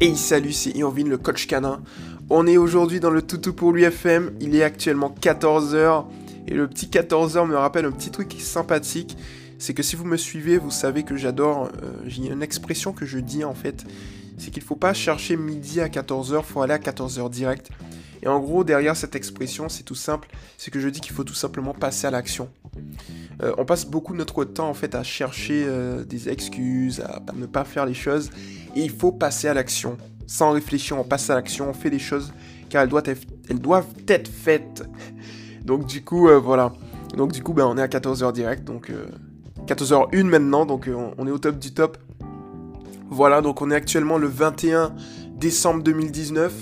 Hey salut, c'est Irvine le coach canin. On est aujourd'hui dans le Toutou pour l'UFM, il est actuellement 14h et le petit 14h me rappelle un petit truc sympathique, c'est que si vous me suivez, vous savez que j'adore, euh, j'ai une expression que je dis en fait, c'est qu'il faut pas chercher midi à 14h, faut aller à 14h direct. Et en gros, derrière cette expression, c'est tout simple, c'est que je dis qu'il faut tout simplement passer à l'action. Euh, on passe beaucoup de notre temps en fait à chercher euh, des excuses, à, ne pas faire les choses, et il faut passer à l'action. Sans réfléchir, on passe à l'action, on fait les choses car elles doivent être, faites. Donc du coup, euh, voilà. Donc du coup, ben, on est à 14h direct, donc 14h01 maintenant, donc on est au top du top. Voilà, donc on est actuellement le 21 décembre 2019.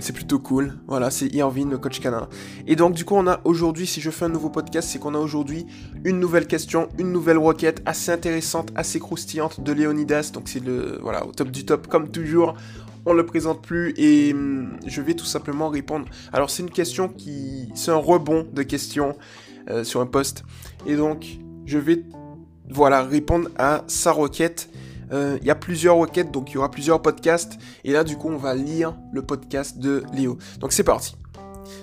C'est plutôt cool. Voilà, c'est Irvine, le coach canin. Et donc, du coup, on a aujourd'hui, si je fais un nouveau podcast, c'est qu'on a aujourd'hui une nouvelle question, une nouvelle requête assez intéressante, assez croustillante de Léonidas. Donc, c'est le, voilà, au top du top, comme toujours. On le présente plus et hum, je vais tout simplement répondre. Alors, c'est une question qui, c'est un rebond de questions euh, sur un post. Et donc, je vais, voilà, répondre à sa requête euh, il y a plusieurs requêtes, donc il y aura plusieurs podcasts. Et là, du coup, on va lire le podcast de Léo. Donc c'est parti.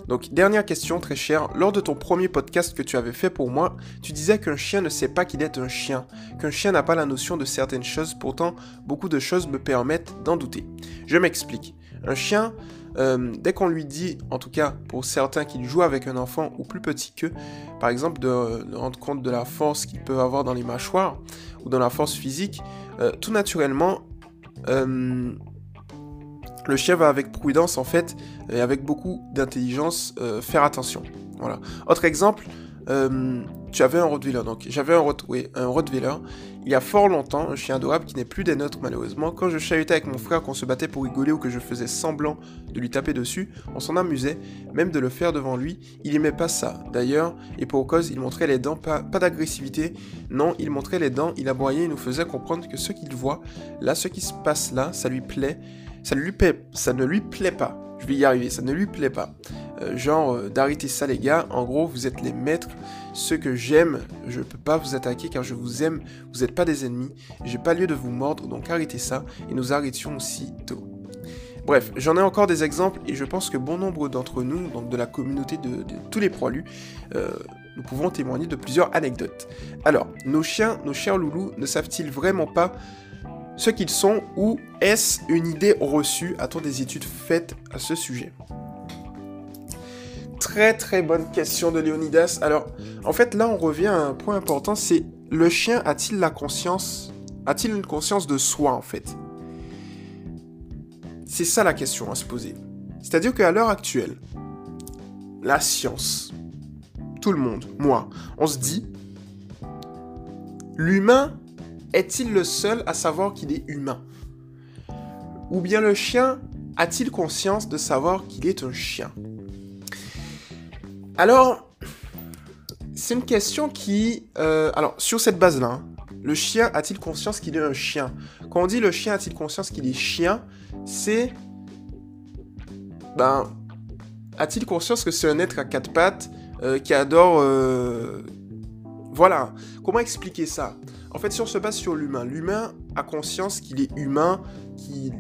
Donc, dernière question très chère. Lors de ton premier podcast que tu avais fait pour moi, tu disais qu'un chien ne sait pas qu'il est un chien, qu'un chien n'a pas la notion de certaines choses, pourtant, beaucoup de choses me permettent d'en douter. Je m'explique. Un chien, euh, dès qu'on lui dit, en tout cas pour certains, qu'il joue avec un enfant ou plus petit qu'eux, par exemple de, rendre compte de la force qu'il peut avoir dans les mâchoires ou dans la force physique, euh, tout naturellement, euh, le chien va avec prudence en fait et avec beaucoup d'intelligence faire attention. Voilà. Autre exemple, tu avais un Rottweiler. Donc j'avais un, un Rottweiler il y a fort longtemps, un chien adorable qui n'est plus des nôtres malheureusement. Quand je chahutais avec mon frère, qu'on se battait pour rigoler ou que je faisais semblant de lui taper dessus, on s'en amusait, même de le faire devant lui. Il aimait pas ça. D'ailleurs, et pour cause, il montrait les dents, pas, pas d'agressivité. Non, il montrait les dents, il aboyait et nous faisait comprendre que ce qu'il voit, là, ce qui se passe là, ça lui plaît. Ça, lui plaît, ça ne lui plaît pas. Je vais y arriver, ça ne lui plaît pas. Euh, genre, euh, d'arrêter ça les gars, en gros, vous êtes les maîtres ce que j'aime, je ne peux pas vous attaquer car je vous aime, vous n'êtes pas des ennemis, j'ai pas lieu de vous mordre, donc arrêtez ça, et nous arrêtions aussitôt. Bref, j'en ai encore des exemples, et je pense que bon nombre d'entre nous, donc de la communauté de, tous les poilus, euh, nous pouvons témoigner de plusieurs anecdotes. Alors, nos chiens, nos chers loulous, ne savent-ils vraiment pas ce qu'ils sont, ou est-ce une idée reçue? A-t-on des études faites à ce sujet? Très très bonne question de Léonidas. Alors, en fait, là, on revient à un point important, c'est le chien a-t-il la conscience A-t-il une conscience de soi, en fait? C'est ça la question à se poser. C'est-à-dire qu'à l'heure actuelle, la science, tout le monde, moi, on se dit, l'humain est-il le seul à savoir qu'il est humain? Ou bien le chien a-t-il conscience de savoir qu'il est un chien? Alors, c'est une question qui... Euh, alors, sur cette base-là, le chien a-t-il conscience qu'il est un chien? Quand on dit le chien a-t-il conscience qu'il est chien, c'est... Ben... A-t-il conscience que c'est un être à quatre pattes euh, qui adore... Euh, voilà. Comment expliquer ça? En fait, si on se base sur l'humain, l'humain a conscience qu'il est humain,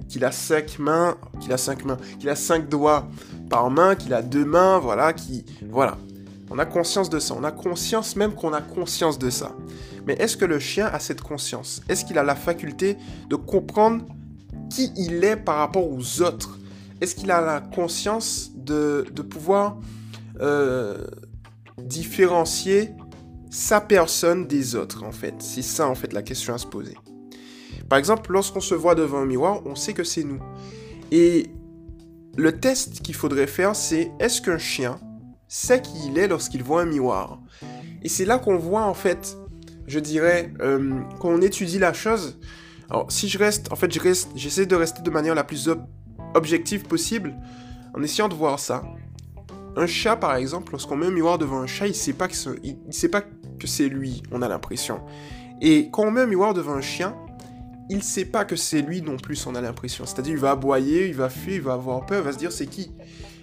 qu'il a cinq mains, qu'il a cinq mains, qu'il a cinq doigts, par main, qu'il a deux mains, voilà, qui... Voilà. On a conscience de ça. On a conscience même qu'on a conscience de ça. Mais est-ce que le chien a cette conscience? Est-ce qu'il a la faculté de comprendre qui il est par rapport aux autres? Est-ce qu'il a la conscience de, de pouvoir euh, différencier sa personne des autres, en fait C'est ça, en fait, la question à se poser. Par exemple, lorsqu'on se voit devant un miroir, on sait que c'est nous. Et le test qu'il faudrait faire, c'est est-ce qu'un chien sait qui il est lorsqu'il voit un miroir? Et c'est là qu'on voit en fait, je dirais, euh, quand on étudie la chose. Alors si je reste, en fait, j'essaie de rester de manière la plus objective possible, en essayant de voir ça. Un chat, par exemple, lorsqu'on met un miroir devant un chat, il sait pas que sait pas que c'est lui. On a l'impression. Et quand on met un miroir devant un chien, il sait pas que c'est lui non plus, on a l'impression. C'est-à-dire, il va aboyer, il va fuir, il va avoir peur, il va se dire c'est qui?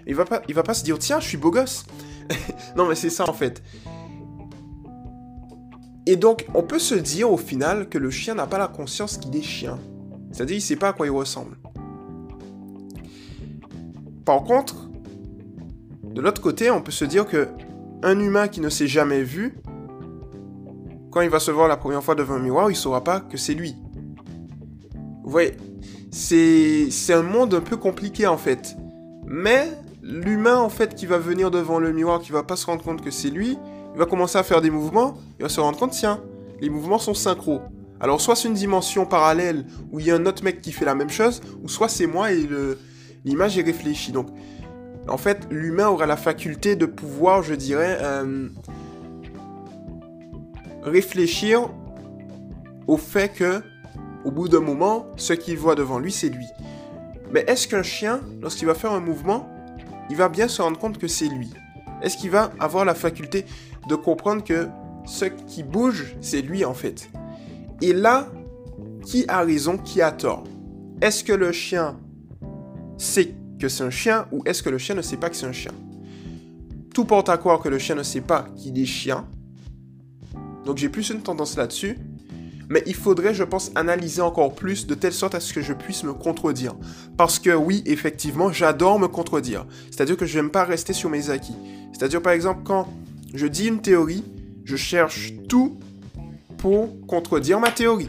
Il va pas, il va pas se dire tiens, je suis beau gosse. non, mais c'est ça en fait. Et donc, on peut se dire au final que le chien n'a pas la conscience qu'il est chien. C'est-à-dire, il sait pas à quoi il ressemble. Par contre, de l'autre côté, on peut se dire que un humain qui ne s'est jamais vu, quand il va se voir la première fois devant un miroir, il saura pas que c'est lui. Vous voyez, c'est un monde un peu compliqué en fait. Mais l'humain en fait qui va venir devant le miroir, qui va pas se rendre compte que c'est lui, il va commencer à faire des mouvements, il va se rendre compte, tiens, les mouvements sont synchro. Alors soit c'est une dimension parallèle où il y a un autre mec qui fait la même chose, ou soit c'est moi et l'image est réfléchie. Donc en fait, l'humain aura la faculté de pouvoir, je dirais, euh, réfléchir au fait que, au bout d'un moment, ce qu'il voit devant lui, c'est lui. Mais est-ce qu'un chien, lorsqu'il va faire un mouvement, il va bien se rendre compte que c'est lui? Est-ce qu'il va avoir la faculté de comprendre que ce qui bouge, c'est lui en fait? Et là, qui a raison, qui a tort? Est-ce que le chien sait que c'est un chien ou est-ce que le chien ne sait pas que c'est un chien? Tout porte à croire que le chien ne sait pas qu'il est chien. Donc j'ai plus une tendance là-dessus. Mais il faudrait, je pense, analyser encore plus de telle sorte à ce que je puisse me contredire. Parce que oui, effectivement, j'adore me contredire. C'est-à-dire que je n'aime pas rester sur mes acquis. C'est-à-dire, par exemple, quand je dis une théorie, je cherche tout pour contredire ma théorie.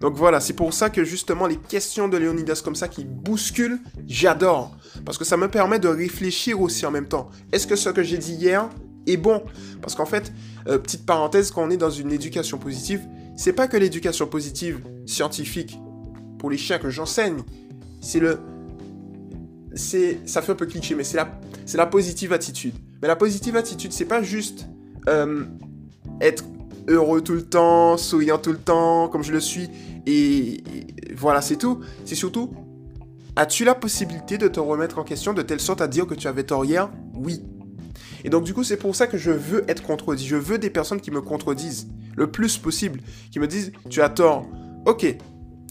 Donc voilà, c'est pour ça que justement les questions de Léonidas comme ça qui bousculent, j'adore. Parce que ça me permet de réfléchir aussi en même temps. Est-ce que ce que j'ai dit hier est bon? Parce qu'en fait, euh, petite parenthèse, quand on est dans une éducation positive, c'est pas que l'éducation positive scientifique pour les chiens que j'enseigne, c'est le c'est ça fait un peu cliché mais c'est la c'est la positive attitude. Mais la positive attitude, c'est pas juste euh, être heureux tout le temps, souriant tout le temps, comme je le suis, et, voilà, c'est tout. C'est surtout, as-tu la possibilité de te remettre en question de telle sorte à dire que tu avais tort hier? Oui. Et donc du coup, c'est pour ça que je veux être contredit. Je veux des personnes qui me contredisent le plus possible, qui me disent, tu as tort. Ok,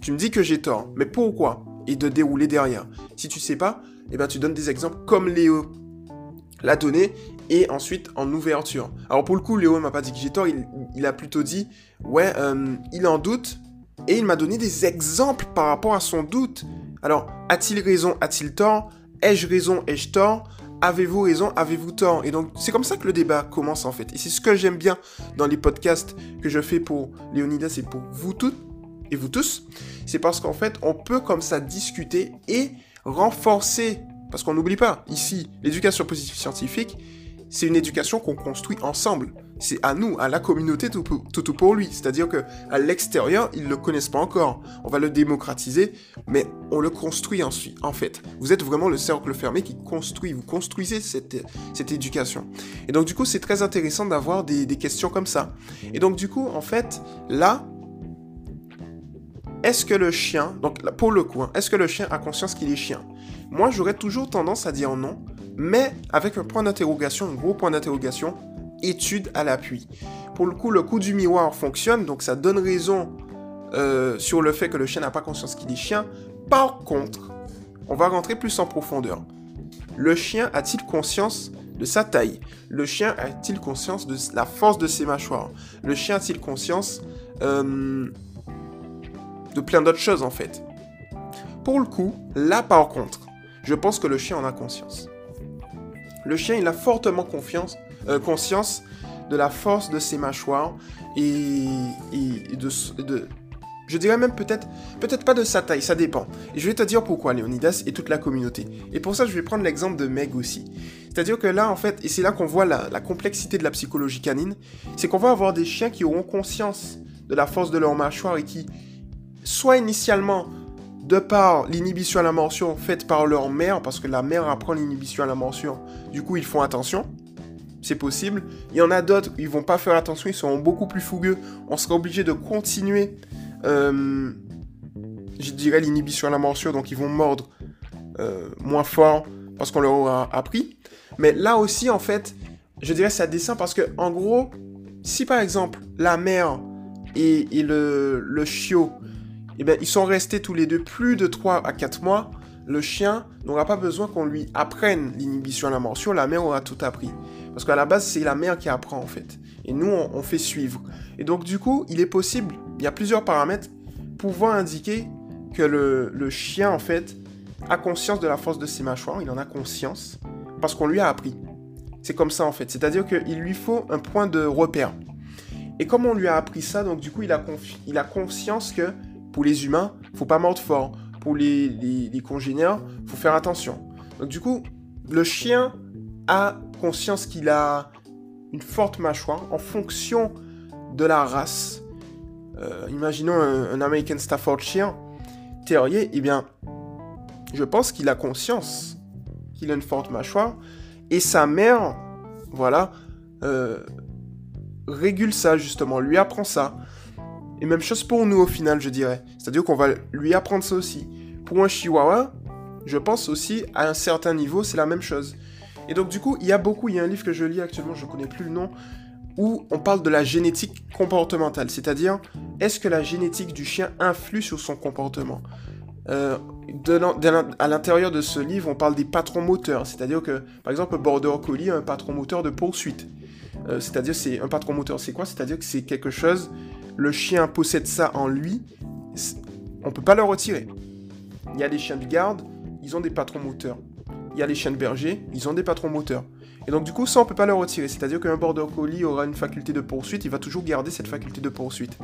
tu me dis que j'ai tort, mais pourquoi Et de dérouler derrière? Si tu sais pas, eh ben tu donnes des exemples comme Léo l'a donné et ensuite en ouverture. Alors pour le coup, Léo m'a pas dit que j'ai tort, il, a plutôt dit ouais, euh, il en doute et il m'a donné des exemples par rapport à son doute. Alors, a-t-il raison, a-t-il tort? Ai-je raison, ai-je tort? Avez-vous raison, avez-vous tort? Et donc, c'est comme ça que le débat commence en fait. Et c'est ce que j'aime bien dans les podcasts que je fais pour Léonidas et pour vous toutes et vous tous. C'est parce qu'en fait, on peut comme ça discuter et renforcer. Parce qu'on n'oublie pas, ici, l'éducation positive scientifique, c'est une éducation qu'on construit ensemble. C'est à nous, à la communauté tout, pour lui. C'est-à-dire que à l'extérieur, ils ne le connaissent pas encore. On va le démocratiser, mais on le construit ensuite. En fait, vous êtes vraiment le cercle fermé qui construit. Vous construisez cette, cette éducation. Et donc du coup, c'est très intéressant d'avoir des, des questions comme ça. Et donc du coup, en fait, là, est-ce que le chien, donc pour le coup, hein, est-ce que le chien a conscience qu'il est chien? Moi, j'aurais toujours tendance à dire non, mais avec un point d'interrogation, un gros point d'interrogation, étude à l'appui. Pour le coup, le coup du miroir fonctionne, donc ça donne raison euh, sur le fait que le chien n'a pas conscience qu'il est chien. Par contre, on va rentrer plus en profondeur. Le chien a-t-il conscience de sa taille? Le chien a-t-il conscience de la force de ses mâchoires? Le chien a-t-il conscience euh, de plein d'autres choses en fait? Pour le coup, là par contre, je pense que le chien en a conscience. Le chien, il a fortement confiance, euh, conscience de la force de ses mâchoires et, de, Je dirais même peut-être peut-être pas de sa taille, ça dépend. Et je vais te dire pourquoi, Léonidas et toute la communauté. Et pour ça, je vais prendre l'exemple de Meg aussi. C'est-à-dire que là, en fait, et c'est là qu'on voit la, complexité de la psychologie canine, c'est qu'on va avoir des chiens qui auront conscience de la force de leur mâchoire et qui, soit initialement, de par l'inhibition à la morsure faite par leur mère, parce que la mère apprend l'inhibition à la morsure, du coup ils font attention, c'est possible. Il y en a d'autres, ils vont pas faire attention, ils seront beaucoup plus fougueux. On sera obligé de continuer, euh, je dirais, l'inhibition à la morsure, donc ils vont mordre euh, moins fort parce qu'on leur aura appris. Mais là aussi, en fait, je dirais ça dessin parce que, en gros, si par exemple la mère et, le, chiot eh bien, ils sont restés tous les deux plus de 3 à 4 mois. Le chien n'aura pas besoin qu'on lui apprenne l'inhibition à la morsure, la mère aura tout appris. Parce qu'à la base, c'est la mère qui apprend en fait. Et nous, on, fait suivre. Et donc, du coup, il est possible, il y a plusieurs paramètres pouvant indiquer que le, chien, en fait, a conscience de la force de ses mâchoires, il en a conscience, parce qu'on lui a appris. C'est comme ça, en fait. C'est-à-dire qu'il lui faut un point de repère. Et comme on lui a appris ça, donc du coup, il a, il a conscience que pour les humains, faut pas mordre fort. Pour les, les, les congénères, faut faire attention. Donc du coup, le chien a conscience qu'il a une forte mâchoire en fonction de la race. Euh, imaginons un, American Staffordshire terrier, eh bien, je pense qu'il a conscience qu'il a une forte mâchoire et sa mère, voilà, euh, régule ça justement, lui apprend ça. Et même chose pour nous au final, je dirais. C'est-à-dire qu'on va lui apprendre ça aussi. Pour un chihuahua, je pense aussi à un certain niveau, c'est la même chose. Et donc du coup, il y a beaucoup, il y a un livre que je lis actuellement, je ne connais plus le nom, où on parle de la génétique comportementale. C'est-à-dire, est-ce que la génétique du chien influe sur son comportement? Euh, à l'intérieur de ce livre, on parle des patrons moteurs, c'est-à-dire que, par exemple, Border Collie a un patron moteur de poursuite. Euh, c'est-à-dire, c'est un patron moteur, c'est quoi? C'est-à-dire que c'est quelque chose, le chien possède ça en lui, on peut pas le retirer. Il y a des chiens de garde, ils ont des patrons moteurs. Il y a les chiens de berger, ils ont des patrons moteurs. Et donc du coup, ça on peut pas le retirer. C'est-à-dire qu'un border collie aura une faculté de poursuite, il va toujours garder cette faculté de poursuite.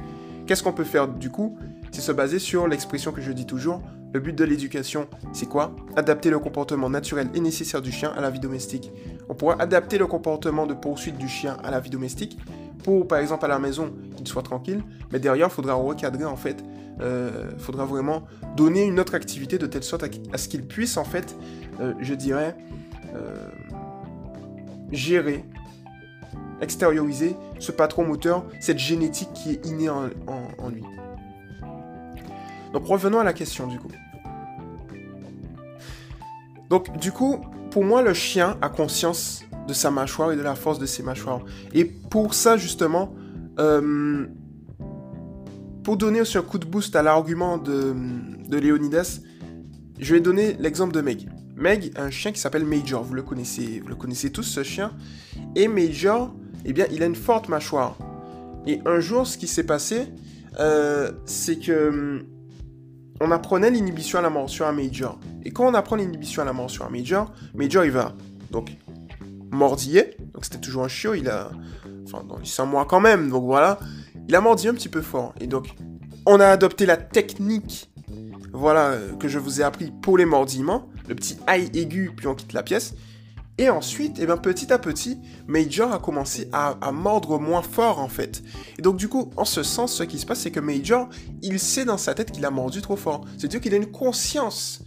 Qu'est-ce qu'on peut faire du coup? C'est se baser sur l'expression que je dis toujours. Le but de l'éducation, c'est quoi? Adapter le comportement naturel et nécessaire du chien à la vie domestique. On pourra adapter le comportement de poursuite du chien à la vie domestique pour, par exemple, à la maison, qu'il soit tranquille. Mais derrière, il faudra recadrer, en fait. Il euh, faudra vraiment donner une autre activité de telle sorte à, ce qu'il puisse, en fait, euh, je dirais, euh, gérer extérioriser ce patron moteur, cette génétique qui est innée en, lui. Donc revenons à la question du coup. Donc du coup, pour moi, le chien a conscience de sa mâchoire et de la force de ses mâchoires. Et pour ça, justement, euh, pour donner aussi un coup de boost à l'argument de, de Léonidas, je vais donner l'exemple de Meg. Meg un chien qui s'appelle Major, vous le connaissez, vous le connaissez tous ce chien. Et Major, eh bien, il a une forte mâchoire. Et un jour, ce qui s'est passé, euh, c'est que hum, on apprenait l'inhibition à la morsure à Major. Et quand on apprend l'inhibition à la morsure à Major, Major il va donc mordiller. Donc c'était toujours un chiot, il a. Enfin, dans les 5 mois quand même, donc voilà. Il a mordi un petit peu fort. Et donc, on a adopté la technique, voilà, euh, que je vous ai appris pour les mordillements. Le petit aïe aigu, puis on quitte la pièce. Et ensuite, eh bien, petit à petit, Major a commencé à, mordre moins fort en fait. Et donc du coup, en ce sens, ce qui se passe, c'est que Major, il sait dans sa tête qu'il a mordu trop fort. C'est-à-dire qu'il a une conscience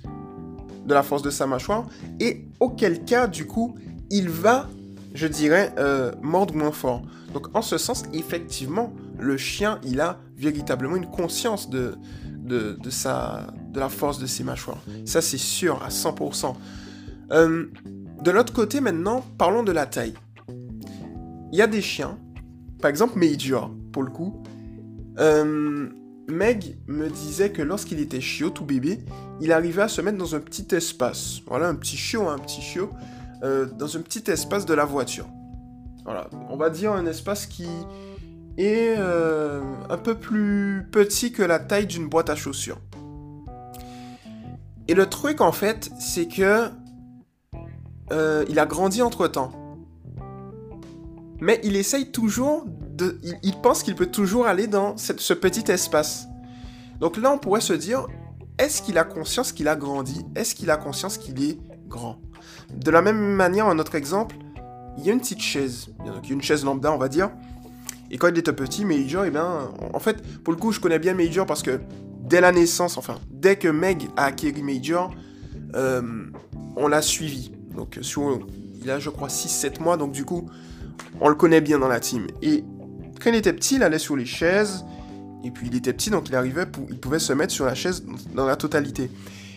de la force de sa mâchoire, et auquel cas, du coup, il va, je dirais, euh, mordre moins fort. Donc en ce sens, effectivement, le chien, il a véritablement une conscience de, de, sa, de la force de ses mâchoires. Ça, c'est sûr, à 100%. Euh, de l'autre côté, maintenant, parlons de la taille. Il y a des chiens, par exemple Major, pour le coup. Euh, Meg me disait que lorsqu'il était chiot, tout bébé, il arrivait à se mettre dans un petit espace. Voilà, un petit chiot, un petit chiot, euh, dans un petit espace de la voiture. Voilà, on va dire un espace qui est euh, un peu plus petit que la taille d'une boîte à chaussures. Et le truc en fait, c'est que euh, il a grandi entre-temps. Mais il essaye toujours de... Il, pense qu'il peut toujours aller dans ce petit espace. Donc là, on pourrait se dire, est-ce qu'il a conscience qu'il a grandi? Est-ce qu'il a conscience qu'il est grand? De la même manière, un autre exemple, il y a une petite chaise. Une chaise lambda, on va dire. Et quand il était petit, Major, eh bien, en fait, pour le coup, je connais bien Major parce que dès la naissance, enfin, dès que Meg a acquis Major, euh, on l'a suivi. Donc euh, sur, il a je crois 6-7 mois, donc du coup, on le connaît bien dans la team. Et quand il était petit, il allait sur les chaises, et puis il était petit, donc il arrivait, il pouvait se mettre sur la chaise dans la totalité.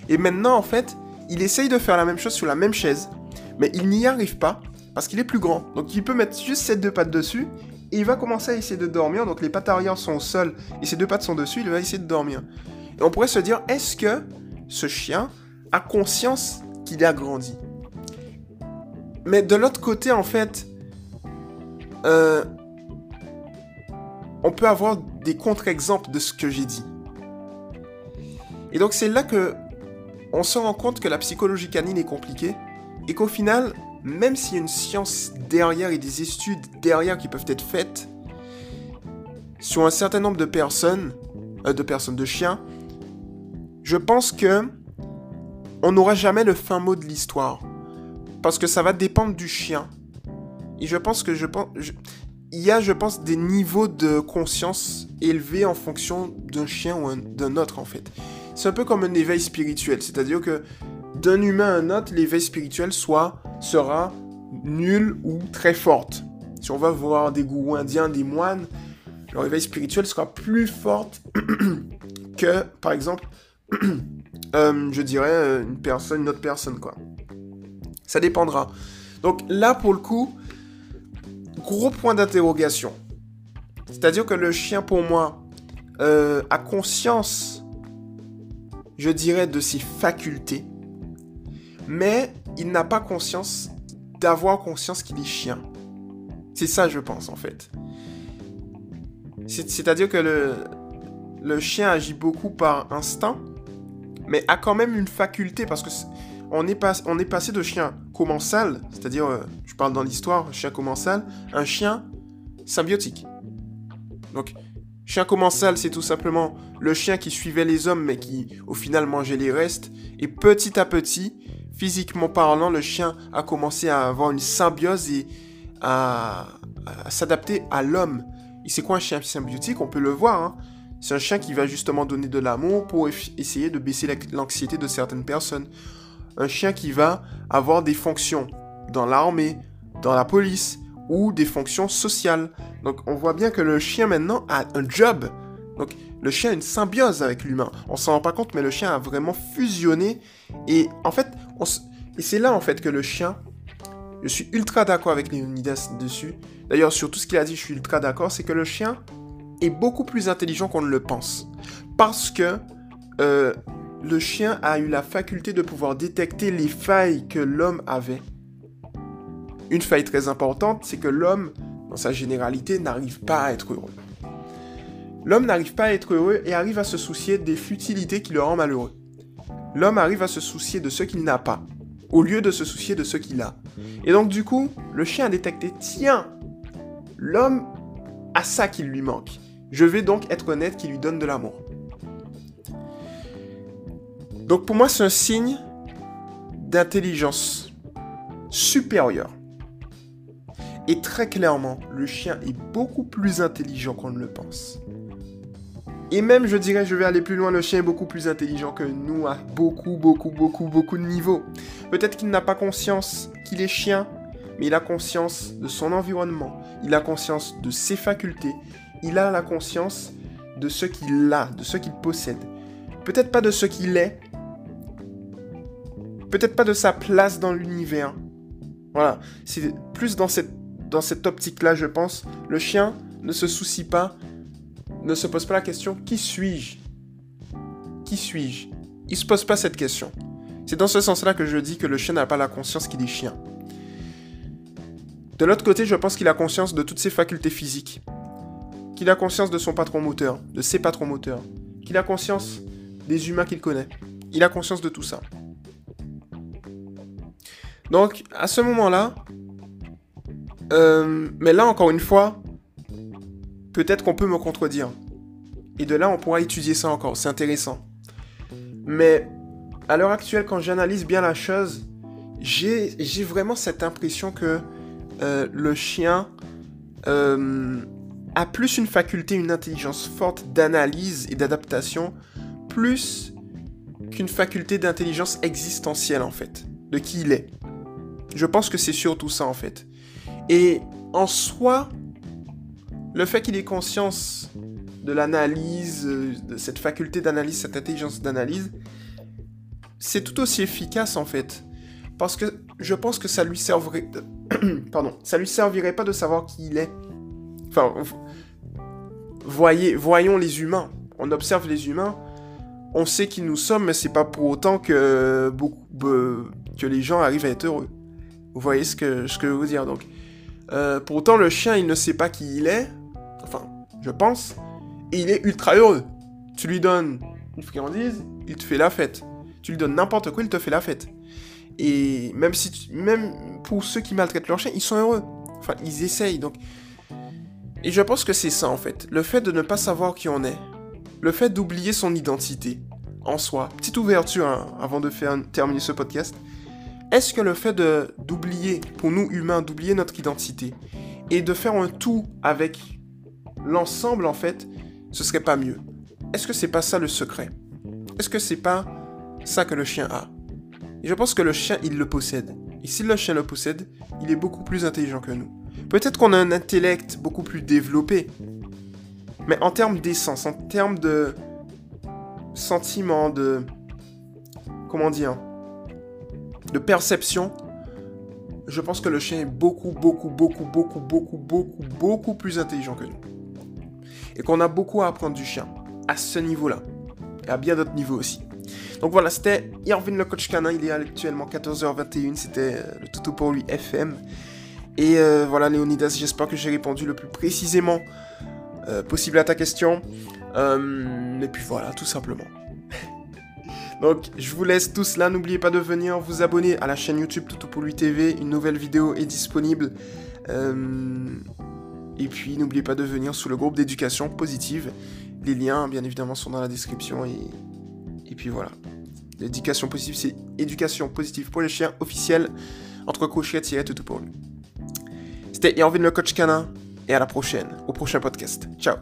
Et maintenant, en fait, il essaye de faire la même chose sur la même chaise, mais il n'y arrive pas, parce qu'il est plus grand. Donc il peut mettre juste ses deux pattes dessus, et il va commencer à essayer de dormir, donc les pattes arrière sont au sol, et ses deux pattes sont dessus, il va essayer de dormir. Et on pourrait se dire, est-ce que ce chien a conscience qu'il a grandi? Mais de l'autre côté, en fait, euh, on peut avoir des contre-exemples de ce que j'ai dit. Et donc c'est là que on se rend compte que la psychologie canine est compliquée et qu'au final, même s'il y a une science derrière et des études derrière qui peuvent être faites sur un certain nombre de personnes, euh, de personnes, de chiens, je pense que on n'aura jamais le fin mot de l'histoire. Parce que ça va dépendre du chien. Et je pense que je pense. il y a, je pense, des niveaux de conscience élevés en fonction d'un chien ou d'un autre, en fait. C'est un peu comme un éveil spirituel. C'est-à-dire que d'un humain à un autre, l'éveil spirituel soit, sera nul ou très forte. Si on va voir des gourous indiens, des moines, leur éveil spirituel sera plus forte que, par exemple, euh, je dirais, euh, une personne, une autre personne, quoi. Ça dépendra. Donc là, pour le coup, gros point d'interrogation. C'est-à-dire que le chien, pour moi, euh, a conscience, je dirais, de ses facultés, mais il n'a pas conscience d'avoir conscience qu'il est chien. C'est ça, je pense, en fait. C'est-à-dire que le, chien agit beaucoup par instinct, mais a quand même une faculté, parce que on est, on est passé de chien commensal, c'est-à-dire, euh, je parle dans l'histoire, chien commensal, un chien symbiotique. Donc, chien commensal, c'est tout simplement le chien qui suivait les hommes, mais qui, au final, mangeait les restes. Et petit à petit, physiquement parlant, le chien a commencé à avoir une symbiose et à, s'adapter à l'homme. Et c'est quoi un chien symbiotique? On peut le voir. Hein. C'est un chien qui va justement donner de l'amour pour essayer de baisser l'anxiété de certaines personnes un chien qui va avoir des fonctions dans l'armée, dans la police ou des fonctions sociales. Donc on voit bien que le chien maintenant a un job. Donc le chien a une symbiose avec l'humain. On s'en rend pas compte, mais le chien a vraiment fusionné. Et en fait, et c'est là en fait que le chien, je suis ultra d'accord avec Léonidas dessus. D'ailleurs, sur tout ce qu'il a dit, je suis ultra d'accord. C'est que le chien est beaucoup plus intelligent qu'on ne le pense. Parce que euh, le chien a eu la faculté de pouvoir détecter les failles que l'homme avait. Une faille très importante, c'est que l'homme, dans sa généralité, n'arrive pas à être heureux. L'homme n'arrive pas à être heureux et arrive à se soucier des futilités qui le rendent malheureux. L'homme arrive à se soucier de ce qu'il n'a pas, au lieu de se soucier de ce qu'il a. Et donc du coup, le chien a détecté, tiens, l'homme a ça qui lui manque. Je vais donc être honnête qui lui donne de l'amour. Donc pour moi, c'est un signe d'intelligence supérieure. Et très clairement, le chien est beaucoup plus intelligent qu'on ne le pense. Et même, je dirais, je vais aller plus loin, le chien est beaucoup plus intelligent que nous à beaucoup, beaucoup, beaucoup, beaucoup de niveaux. Peut-être qu'il n'a pas conscience qu'il est chien, mais il a conscience de son environnement, il a conscience de ses facultés, il a la conscience de ce qu'il a, de ce qu'il possède. Peut-être pas de ce qu'il est, peut-être pas de sa place dans l'univers. Voilà, c'est plus dans cette, dans cette optique-là, je pense. Le chien ne se soucie pas, ne se pose pas la question qui suis-je? Qui suis-je? Il se pose pas cette question. C'est dans ce sens-là que je dis que le chien n'a pas la conscience qu'il est chien. De l'autre côté, je pense qu'il a conscience de toutes ses facultés physiques. Qu'il a conscience de son patron moteur, de ses patrons moteurs. Qu'il a conscience des humains qu'il connaît. Il a conscience de tout ça. Donc, à ce moment-là, euh, mais là, encore une fois, peut-être qu'on peut me contredire. Et de là, on pourra étudier ça encore. C'est intéressant. Mais à l'heure actuelle, quand j'analyse bien la chose, j'ai vraiment cette impression que euh, le chien euh, a plus une faculté, une intelligence forte d'analyse et d'adaptation, plus qu'une faculté d'intelligence existentielle en fait, de qui il est. Je pense que c'est surtout ça en fait. Et en soi, le fait qu'il ait conscience de l'analyse, de cette faculté d'analyse, cette intelligence d'analyse, c'est tout aussi efficace en fait. Parce que je pense que ça lui servirait... Pardon. Ça lui servirait pas de savoir qui il est. Enfin, voyez, voyons les humains. On observe les humains. On sait qui nous sommes, mais c'est pas pour autant que, que les gens arrivent à être heureux. Vous voyez ce que, ce que je veux vous dire. Donc, euh, pourtant, le chien, il ne sait pas qui il est. Enfin, je pense. Et il est ultra heureux. Tu lui donnes une friandise, il te fait la fête. Tu lui donnes n'importe quoi, il te fait la fête. Et même si même pour ceux qui maltraitent leur chien, ils sont heureux. Enfin, ils essayent. Donc, et je pense que c'est ça en fait. Le fait de ne pas savoir qui on est, le fait d'oublier son identité en soi. Petite ouverture hein, avant de faire terminer ce podcast. Est-ce que le fait d'oublier, pour nous humains, d'oublier notre identité et de faire un tout avec l'ensemble en fait, ce serait pas mieux? Est-ce que c'est pas ça le secret? Est-ce que c'est pas ça que le chien a? Je pense que le chien, il le possède. Et si le chien le possède, il est beaucoup plus intelligent que nous. Peut-être qu'on a un intellect beaucoup plus développé. Mais en termes d'essence, en termes de sentiment, de... Comment dire De perception, je pense que le chien est beaucoup, beaucoup, beaucoup, beaucoup, beaucoup, beaucoup, beaucoup plus intelligent que nous. Et qu'on a beaucoup à apprendre du chien, à ce niveau-là. Et à bien d'autres niveaux aussi. Donc voilà, c'était Irvin le coach canin, il est actuellement 14h21, c'était euh, le toutou pour lui FM. Et euh, voilà Léonidas, j'espère que j'ai répondu le plus précisément euh, possible à ta question. et puis voilà, tout simplement. Donc je vous laisse tous là, n'oubliez pas de venir vous abonner à la chaîne YouTube Toutou pour lui TV, une nouvelle vidéo est disponible. et puis n'oubliez pas de venir sous le groupe d'éducation positive. Les liens bien évidemment sont dans la description et, et puis voilà. L'éducation positive, c'est éducation positive pour les chiens officiels entre crochets tout pour lui. C'était Irvin le coach canin et à la prochaine, au prochain podcast. Ciao